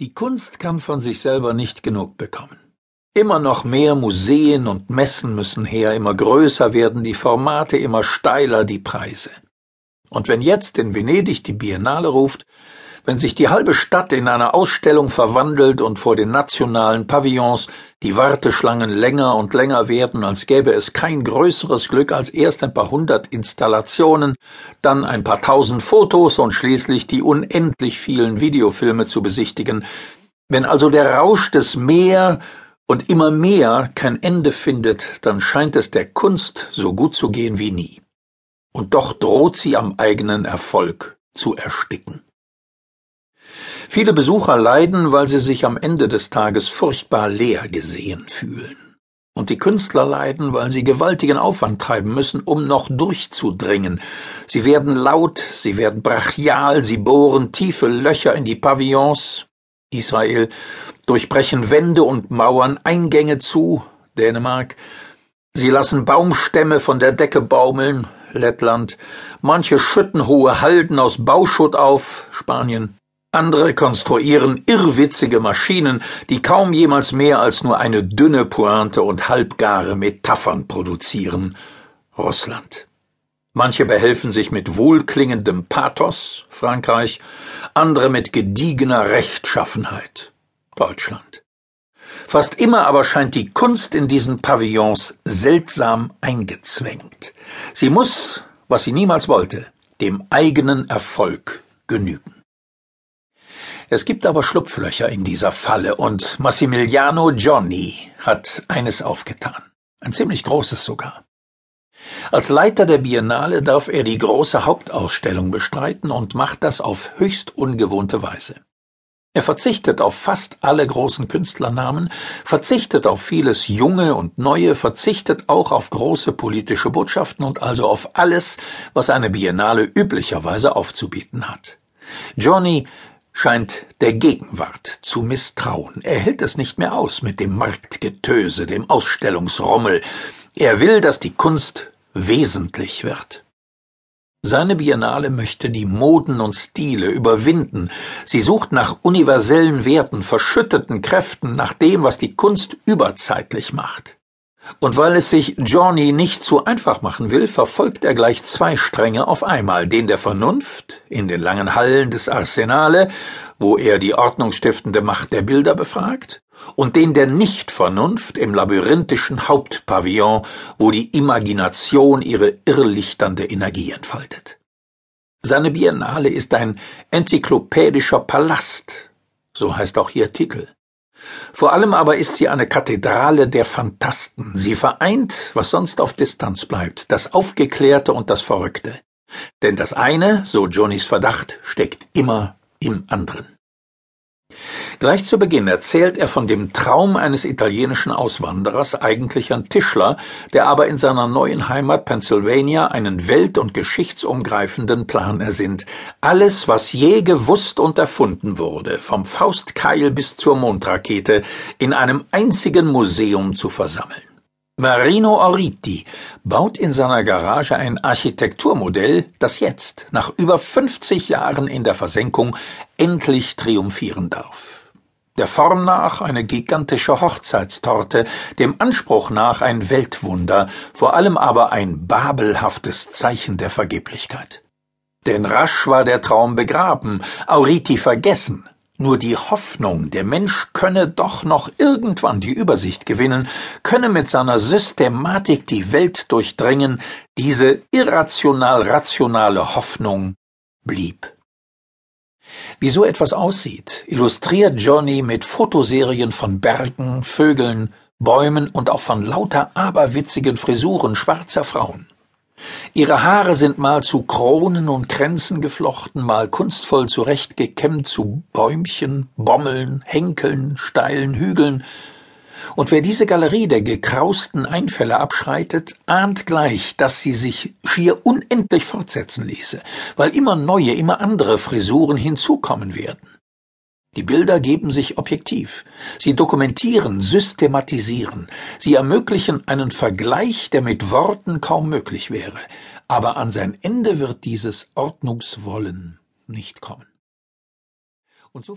Die Kunst kann von sich selber nicht genug bekommen. Immer noch mehr Museen und Messen müssen her, immer größer werden die Formate, immer steiler die Preise. Und wenn jetzt in Venedig die Biennale ruft, wenn sich die halbe Stadt in eine Ausstellung verwandelt und vor den nationalen Pavillons die Warteschlangen länger und länger werden, als gäbe es kein größeres Glück als erst ein paar hundert Installationen, dann ein paar tausend Fotos und schließlich die unendlich vielen Videofilme zu besichtigen, wenn also der Rausch des Mehr und immer mehr kein Ende findet, dann scheint es der Kunst so gut zu gehen wie nie. Und doch droht sie am eigenen Erfolg zu ersticken. Viele Besucher leiden, weil sie sich am Ende des Tages furchtbar leer gesehen fühlen. Und die Künstler leiden, weil sie gewaltigen Aufwand treiben müssen, um noch durchzudringen. Sie werden laut, sie werden brachial, sie bohren tiefe Löcher in die Pavillons, Israel, durchbrechen Wände und Mauern Eingänge zu, Dänemark, sie lassen Baumstämme von der Decke baumeln, Lettland, manche schütten hohe Halden aus Bauschutt auf, Spanien, andere konstruieren irrwitzige Maschinen, die kaum jemals mehr als nur eine dünne Pointe und halbgare Metaphern produzieren. Russland. Manche behelfen sich mit wohlklingendem Pathos, Frankreich, andere mit gediegener Rechtschaffenheit, Deutschland. Fast immer aber scheint die Kunst in diesen Pavillons seltsam eingezwängt. Sie muss, was sie niemals wollte, dem eigenen Erfolg genügen. Es gibt aber Schlupflöcher in dieser Falle und Massimiliano Johnny hat eines aufgetan. Ein ziemlich großes sogar. Als Leiter der Biennale darf er die große Hauptausstellung bestreiten und macht das auf höchst ungewohnte Weise. Er verzichtet auf fast alle großen Künstlernamen, verzichtet auf vieles Junge und Neue, verzichtet auch auf große politische Botschaften und also auf alles, was eine Biennale üblicherweise aufzubieten hat. Johnny scheint der Gegenwart zu misstrauen. Er hält es nicht mehr aus mit dem Marktgetöse, dem Ausstellungsrommel. Er will, dass die Kunst wesentlich wird. Seine Biennale möchte die Moden und Stile überwinden. Sie sucht nach universellen Werten, verschütteten Kräften, nach dem, was die Kunst überzeitlich macht. Und weil es sich Johnny nicht zu einfach machen will, verfolgt er gleich zwei Stränge auf einmal, den der Vernunft in den langen Hallen des Arsenale, wo er die ordnungsstiftende Macht der Bilder befragt, und den der Nichtvernunft im labyrinthischen Hauptpavillon, wo die Imagination ihre irrlichternde Energie entfaltet. Seine Biennale ist ein enzyklopädischer Palast, so heißt auch ihr Titel. Vor allem aber ist sie eine Kathedrale der Phantasten. Sie vereint, was sonst auf Distanz bleibt, das Aufgeklärte und das Verrückte. Denn das eine, so Johnnys Verdacht, steckt immer im anderen. Gleich zu Beginn erzählt er von dem Traum eines italienischen Auswanderers, eigentlich ein Tischler, der aber in seiner neuen Heimat Pennsylvania einen welt- und geschichtsumgreifenden Plan ersinnt. Alles, was je gewusst und erfunden wurde, vom Faustkeil bis zur Mondrakete, in einem einzigen Museum zu versammeln. Marino Oriti baut in seiner Garage ein Architekturmodell, das jetzt, nach über 50 Jahren in der Versenkung, endlich triumphieren darf. Der Form nach eine gigantische Hochzeitstorte, dem Anspruch nach ein Weltwunder, vor allem aber ein babelhaftes Zeichen der Vergeblichkeit. Denn rasch war der Traum begraben, Auriti vergessen, nur die Hoffnung, der Mensch könne doch noch irgendwann die Übersicht gewinnen, könne mit seiner Systematik die Welt durchdringen, diese irrational rationale Hoffnung blieb. Wie so etwas aussieht, illustriert Johnny mit Fotoserien von Bergen, Vögeln, Bäumen und auch von lauter aberwitzigen Frisuren schwarzer Frauen. Ihre Haare sind mal zu Kronen und Kränzen geflochten, mal kunstvoll zurechtgekämmt zu Bäumchen, Bommeln, Henkeln, steilen Hügeln, und wer diese Galerie der gekrausten Einfälle abschreitet, ahnt gleich, dass sie sich schier unendlich fortsetzen ließe, weil immer neue, immer andere Frisuren hinzukommen werden. Die Bilder geben sich objektiv. Sie dokumentieren, systematisieren. Sie ermöglichen einen Vergleich, der mit Worten kaum möglich wäre. Aber an sein Ende wird dieses Ordnungswollen nicht kommen. Und so